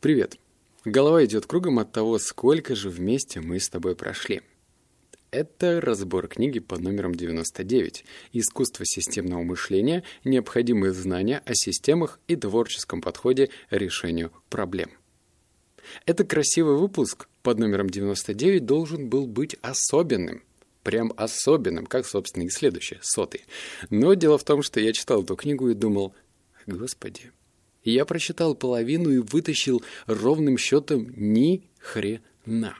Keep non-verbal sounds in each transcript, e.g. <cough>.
Привет. Голова идет кругом от того, сколько же вместе мы с тобой прошли. Это разбор книги под номером 99 «Искусство системного мышления. Необходимые знания о системах и творческом подходе решению проблем». Это красивый выпуск под номером 99 должен был быть особенным. Прям особенным, как, собственно, и следующий, сотый. Но дело в том, что я читал эту книгу и думал, господи, я прочитал половину и вытащил ровным счетом ни хрена.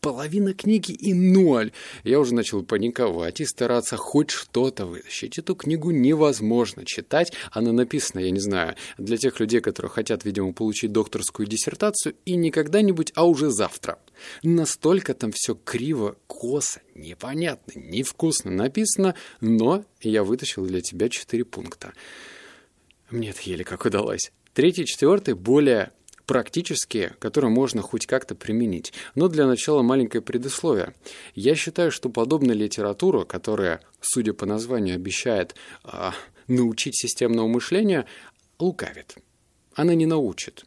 Половина книги и ноль. Я уже начал паниковать и стараться хоть что-то вытащить. Эту книгу невозможно читать. Она написана, я не знаю, для тех людей, которые хотят, видимо, получить докторскую диссертацию и не когда-нибудь, а уже завтра. Настолько там все криво, косо, непонятно, невкусно написано, но я вытащил для тебя четыре пункта. Мне это еле как удалось. Третий, четвертый более практические, которые можно хоть как-то применить. Но для начала маленькое предисловие. Я считаю, что подобная литература, которая, судя по названию, обещает э, научить системного мышления, лукавит. Она не научит.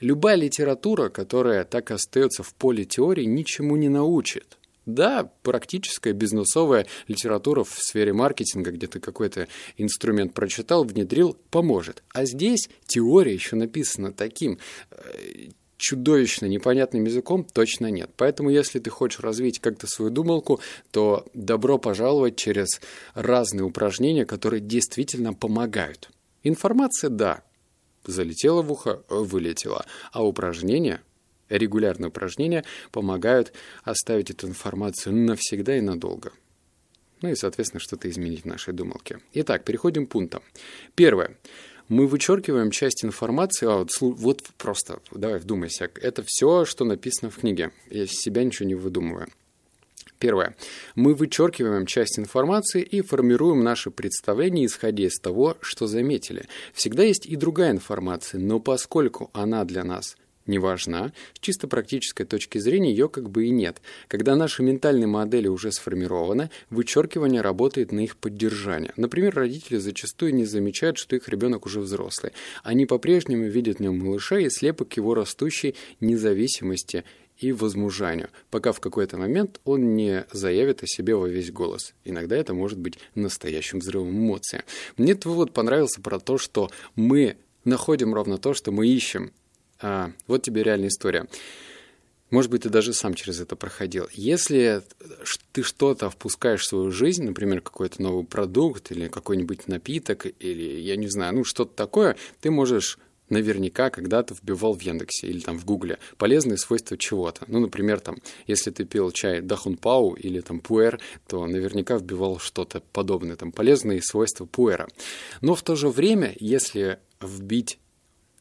Любая литература, которая так остается в поле теории, ничему не научит. Да, практическая бизнесовая литература в сфере маркетинга, где ты какой-то инструмент прочитал, внедрил, поможет. А здесь теория еще написана таким э, чудовищно непонятным языком точно нет. Поэтому, если ты хочешь развить как-то свою думалку, то добро пожаловать через разные упражнения, которые действительно помогают. Информация, да, залетела в ухо, вылетела. А упражнения регулярные упражнения помогают оставить эту информацию навсегда и надолго. Ну и, соответственно, что-то изменить в нашей думалке. Итак, переходим к пунктам. Первое. Мы вычеркиваем часть информации, а вот, вот просто, давай вдумайся, это все, что написано в книге. Я себя ничего не выдумываю. Первое. Мы вычеркиваем часть информации и формируем наше представление, исходя из того, что заметили. Всегда есть и другая информация, но поскольку она для нас не важна, с чисто практической точки зрения ее как бы и нет. Когда наши ментальные модели уже сформированы, вычеркивание работает на их поддержание. Например, родители зачастую не замечают, что их ребенок уже взрослый. Они по-прежнему видят в нем малыша и слепок его растущей независимости и возмужанию, пока в какой-то момент он не заявит о себе во весь голос. Иногда это может быть настоящим взрывом эмоций. Мне этот вывод понравился про то, что мы находим ровно то, что мы ищем. А, вот тебе реальная история. Может быть, ты даже сам через это проходил. Если ты что-то впускаешь в свою жизнь, например, какой-то новый продукт или какой-нибудь напиток, или, я не знаю, ну, что-то такое, ты можешь наверняка когда-то вбивал в Яндексе или там в Гугле полезные свойства чего-то. Ну, например, там, если ты пил чай Дахун Пау или там Пуэр, то наверняка вбивал что-то подобное, там, полезные свойства Пуэра. Но в то же время, если вбить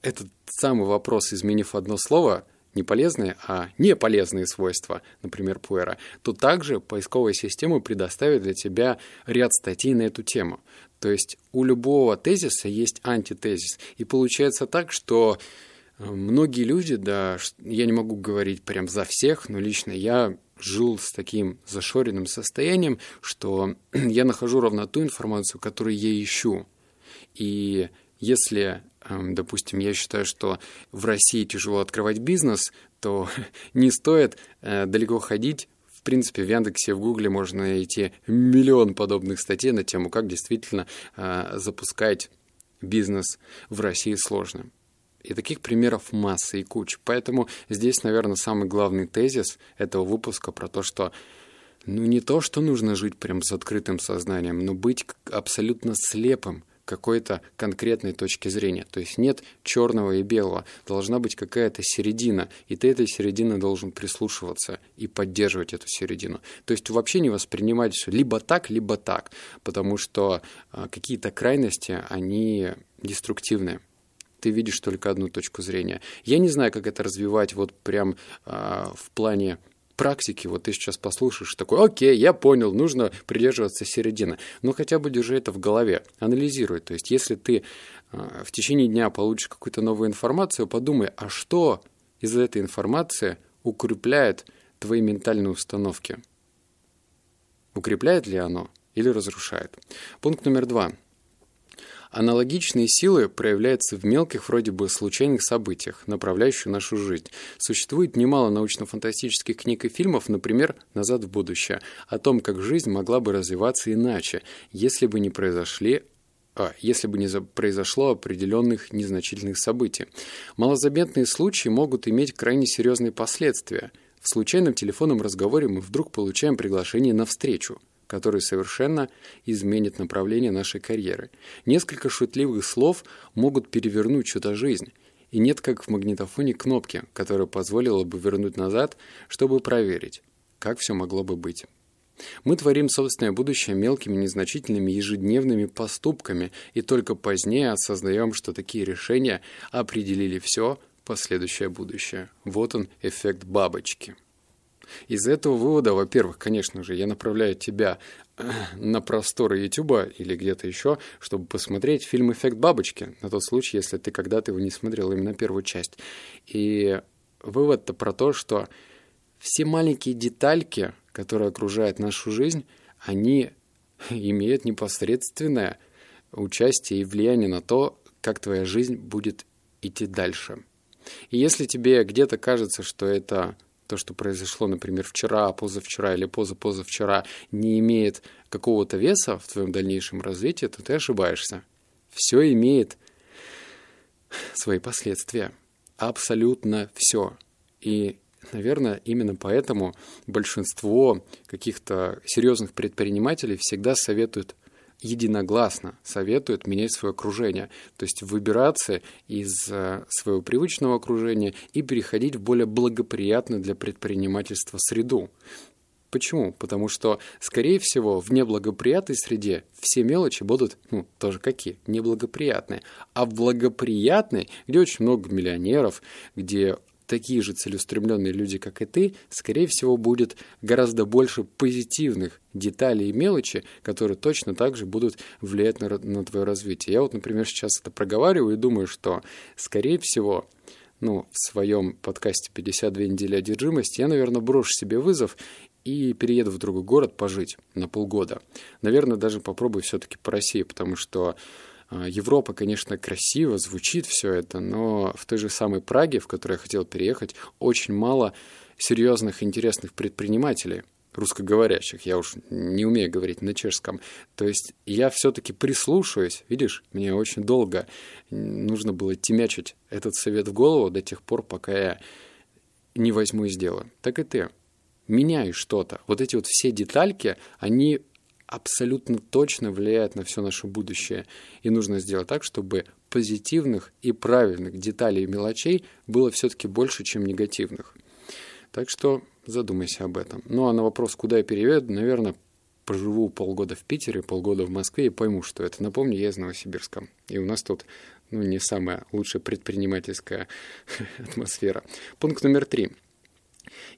этот самый вопрос, изменив одно слово, не полезные, а не полезные свойства, например, пуэра, то также поисковая система предоставит для тебя ряд статей на эту тему. То есть у любого тезиса есть антитезис. И получается так, что э, многие люди, да, я не могу говорить прям за всех, но лично я жил с таким зашоренным состоянием, что <clears throat> я нахожу ровно ту информацию, которую я ищу. И если допустим, я считаю, что в России тяжело открывать бизнес, то <laughs> не стоит э, далеко ходить. В принципе, в Яндексе, в Гугле можно найти миллион подобных статей на тему, как действительно э, запускать бизнес в России сложно. И таких примеров масса и куча. Поэтому здесь, наверное, самый главный тезис этого выпуска про то, что ну не то, что нужно жить прям с открытым сознанием, но быть абсолютно слепым какой-то конкретной точки зрения. То есть нет черного и белого, должна быть какая-то середина, и ты этой середины должен прислушиваться и поддерживать эту середину. То есть вообще не воспринимать все либо так, либо так, потому что а, какие-то крайности, они деструктивные ты видишь только одну точку зрения. Я не знаю, как это развивать вот прям э, в плане практики, вот ты сейчас послушаешь, такой, окей, я понял, нужно придерживаться середины. Но хотя бы держи это в голове, анализируй. То есть, если ты э, в течение дня получишь какую-то новую информацию, подумай, а что из этой информации укрепляет твои ментальные установки? Укрепляет ли оно или разрушает? Пункт номер два. Аналогичные силы проявляются в мелких, вроде бы случайных событиях, направляющих нашу жизнь. Существует немало научно-фантастических книг и фильмов, например, «Назад в будущее», о том, как жизнь могла бы развиваться иначе, если бы не произошли а, если бы не произошло определенных незначительных событий. Малозаметные случаи могут иметь крайне серьезные последствия. В случайном телефонном разговоре мы вдруг получаем приглашение на встречу – который совершенно изменит направление нашей карьеры. Несколько шутливых слов могут перевернуть чью-то жизнь. И нет, как в магнитофоне, кнопки, которая позволила бы вернуть назад, чтобы проверить, как все могло бы быть. Мы творим собственное будущее мелкими, незначительными ежедневными поступками и только позднее осознаем, что такие решения определили все последующее будущее. Вот он, эффект бабочки. Из этого вывода, во-первых, конечно же, я направляю тебя э, на просторы Ютуба или где-то еще, чтобы посмотреть фильм «Эффект бабочки», на тот случай, если ты когда-то его не смотрел, именно первую часть. И вывод-то про то, что все маленькие детальки, которые окружают нашу жизнь, они имеют непосредственное участие и влияние на то, как твоя жизнь будет идти дальше. И если тебе где-то кажется, что это то, что произошло, например, вчера, позавчера или позапозавчера, не имеет какого-то веса в твоем дальнейшем развитии, то ты ошибаешься. Все имеет свои последствия. Абсолютно все. И, наверное, именно поэтому большинство каких-то серьезных предпринимателей всегда советуют единогласно советуют менять свое окружение, то есть выбираться из э, своего привычного окружения и переходить в более благоприятную для предпринимательства среду. Почему? Потому что, скорее всего, в неблагоприятной среде все мелочи будут, ну, тоже какие? Неблагоприятные. А в благоприятной, где очень много миллионеров, где такие же целеустремленные люди, как и ты, скорее всего, будет гораздо больше позитивных деталей и мелочи, которые точно так же будут влиять на, на твое развитие. Я вот, например, сейчас это проговариваю и думаю, что, скорее всего, ну, в своем подкасте «52 недели одержимости» я, наверное, брошу себе вызов и перееду в другой город пожить на полгода. Наверное, даже попробую все-таки по России, потому что Европа, конечно, красиво звучит все это, но в той же самой Праге, в которой я хотел переехать, очень мало серьезных, интересных предпринимателей русскоговорящих. Я уж не умею говорить на чешском. То есть я все-таки прислушиваюсь. Видишь, мне очень долго нужно было темячить этот совет в голову до тех пор, пока я не возьму и сделаю. Так и ты. Меняй что-то. Вот эти вот все детальки, они абсолютно точно влияет на все наше будущее. И нужно сделать так, чтобы позитивных и правильных деталей и мелочей было все-таки больше, чем негативных. Так что задумайся об этом. Ну а на вопрос, куда я перееду, наверное, поживу полгода в Питере, полгода в Москве и пойму, что это. Напомню, я из Новосибирска. И у нас тут ну, не самая лучшая предпринимательская <laughs> атмосфера. Пункт номер три.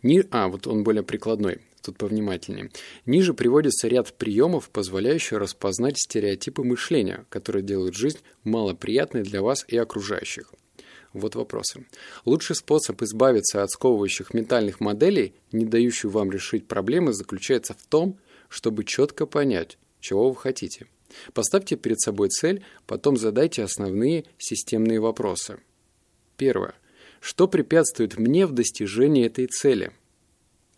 Ни... А, вот он более прикладной тут повнимательнее. Ниже приводится ряд приемов, позволяющих распознать стереотипы мышления, которые делают жизнь малоприятной для вас и окружающих. Вот вопросы. Лучший способ избавиться от сковывающих ментальных моделей, не дающих вам решить проблемы, заключается в том, чтобы четко понять, чего вы хотите. Поставьте перед собой цель, потом задайте основные системные вопросы. Первое. Что препятствует мне в достижении этой цели?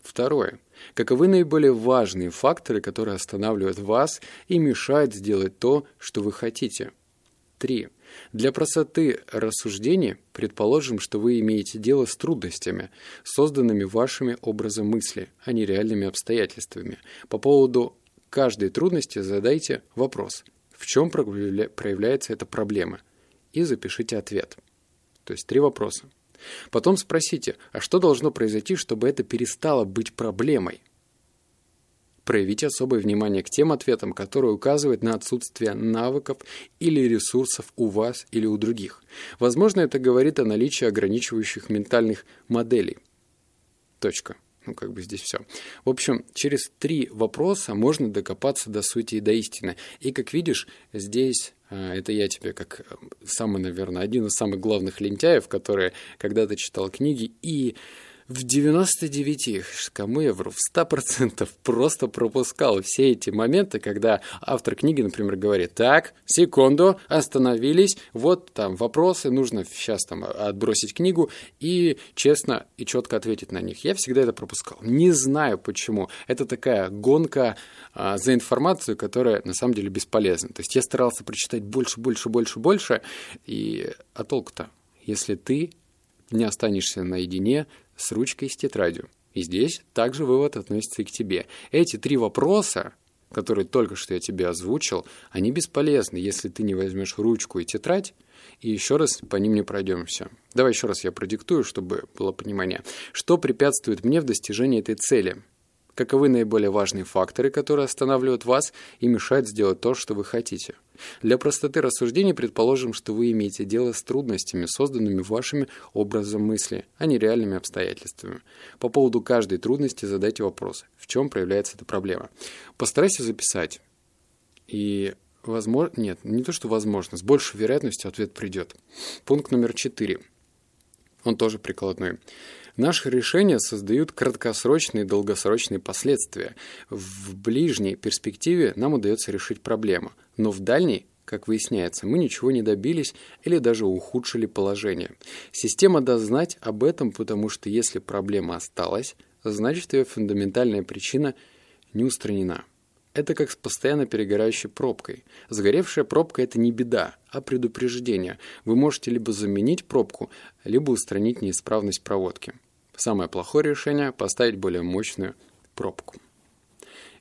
Второе. Каковы наиболее важные факторы, которые останавливают вас и мешают сделать то, что вы хотите? 3. Для простоты рассуждений предположим, что вы имеете дело с трудностями, созданными вашими образом мысли, а не реальными обстоятельствами. По поводу каждой трудности задайте вопрос, в чем проявляется эта проблема, и запишите ответ. То есть три вопроса. Потом спросите, а что должно произойти, чтобы это перестало быть проблемой? Проявите особое внимание к тем ответам, которые указывают на отсутствие навыков или ресурсов у вас или у других. Возможно, это говорит о наличии ограничивающих ментальных моделей. Точка. Ну, как бы здесь все. В общем, через три вопроса можно докопаться до сути и до истины. И, как видишь, здесь это я тебе как э, самый, наверное, один из самых главных лентяев, который когда-то читал книги. И в 99, кому я вру, в 100% <laughs> просто пропускал все эти моменты, когда автор книги, например, говорит, так, секунду, остановились, вот там вопросы, нужно сейчас там отбросить книгу и честно и четко ответить на них. Я всегда это пропускал. Не знаю почему. Это такая гонка а, за информацию, которая на самом деле бесполезна. То есть я старался прочитать больше, больше, больше, больше, и а толку-то? Если ты не останешься наедине с ручкой и с тетрадью. И здесь также вывод относится и к тебе. Эти три вопроса, которые только что я тебе озвучил, они бесполезны, если ты не возьмешь ручку и тетрадь, и еще раз по ним не пройдемся. Давай еще раз я продиктую, чтобы было понимание. Что препятствует мне в достижении этой цели? Каковы наиболее важные факторы, которые останавливают вас и мешают сделать то, что вы хотите? Для простоты рассуждений предположим, что вы имеете дело с трудностями, созданными вашими образом мысли, а не реальными обстоятельствами. По поводу каждой трудности задайте вопрос, в чем проявляется эта проблема. Постарайся записать. И возможно, нет, не то, что возможно, с большей вероятностью ответ придет. Пункт номер четыре. Он тоже прикладной. Наши решения создают краткосрочные и долгосрочные последствия. В ближней перспективе нам удается решить проблему, но в дальней как выясняется, мы ничего не добились или даже ухудшили положение. Система даст знать об этом, потому что если проблема осталась, значит ее фундаментальная причина не устранена. Это как с постоянно перегорающей пробкой. Сгоревшая пробка – это не беда, а предупреждение. Вы можете либо заменить пробку, либо устранить неисправность проводки. Самое плохое решение – поставить более мощную пробку.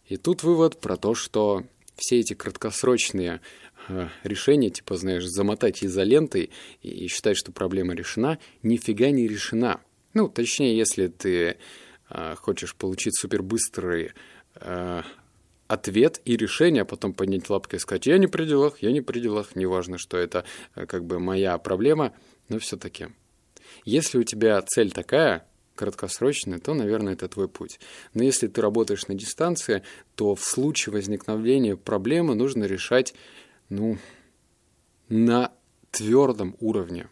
И тут вывод про то, что все эти краткосрочные э, решения, типа, знаешь, замотать изолентой и считать, что проблема решена, нифига не решена. Ну, точнее, если ты э, хочешь получить супербыстрый э, ответ и решение, а потом поднять лапкой и сказать, я не при делах, я не при делах, неважно, что это э, как бы моя проблема, но все-таки. Если у тебя цель такая, краткосрочная, то, наверное, это твой путь. Но если ты работаешь на дистанции, то в случае возникновения проблемы нужно решать, ну, на твердом уровне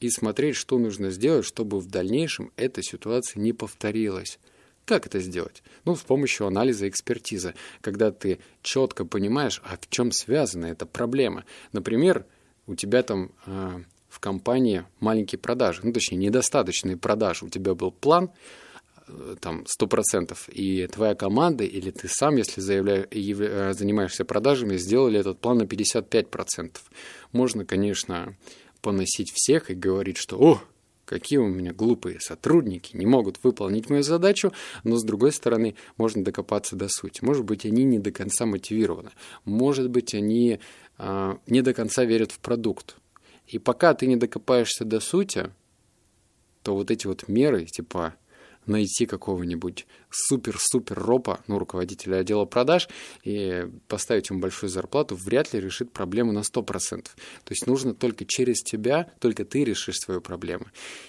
и смотреть, что нужно сделать, чтобы в дальнейшем эта ситуация не повторилась. Как это сделать? Ну, с помощью анализа экспертизы, когда ты четко понимаешь, а в чем связана эта проблема. Например, у тебя там э, в компании маленькие продажи, ну, точнее, недостаточные продажи. У тебя был план, э, там, 100%, и твоя команда или ты сам, если заявля... Э, занимаешься продажами, сделали этот план на 55%. Можно, конечно, поносить всех и говорить, что «О, какие у меня глупые сотрудники, не могут выполнить мою задачу, но с другой стороны можно докопаться до сути. Может быть, они не до конца мотивированы, может быть, они э, не до конца верят в продукт. И пока ты не докопаешься до сути, то вот эти вот меры, типа найти какого-нибудь супер-супер ропа, ну, руководителя отдела продаж, и поставить ему большую зарплату, вряд ли решит проблему на 100%. То есть нужно только через тебя, только ты решишь свою проблему.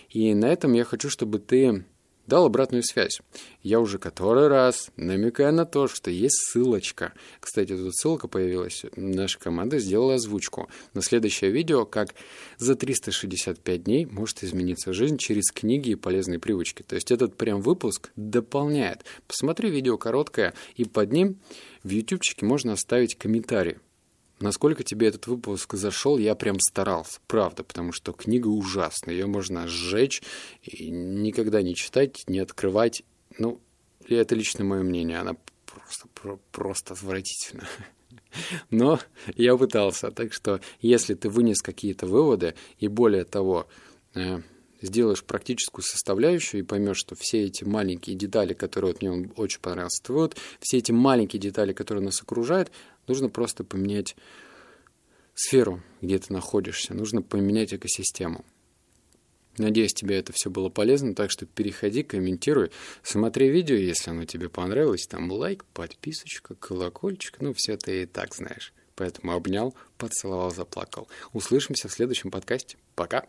И на этом я хочу, чтобы ты дал обратную связь. Я уже который раз намекаю на то, что есть ссылочка. Кстати, тут ссылка появилась. Наша команда сделала озвучку. На следующее видео, как за 365 дней может измениться жизнь через книги и полезные привычки. То есть этот прям выпуск дополняет. Посмотри видео короткое, и под ним в ютубчике можно оставить комментарий насколько тебе этот выпуск зашел, я прям старался, правда, потому что книга ужасная, ее можно сжечь и никогда не читать, не открывать. Ну, это лично мое мнение, она просто, про, просто отвратительна. <laughs> Но я пытался, так что если ты вынес какие-то выводы и более того, э, сделаешь практическую составляющую и поймешь, что все эти маленькие детали, которые вот мне очень понравился твой все эти маленькие детали, которые нас окружают, Нужно просто поменять сферу, где ты находишься. Нужно поменять экосистему. Надеюсь, тебе это все было полезно, так что переходи, комментируй, смотри видео, если оно тебе понравилось, там лайк, подписочка, колокольчик, ну, все ты и так знаешь. Поэтому обнял, поцеловал, заплакал. Услышимся в следующем подкасте. Пока!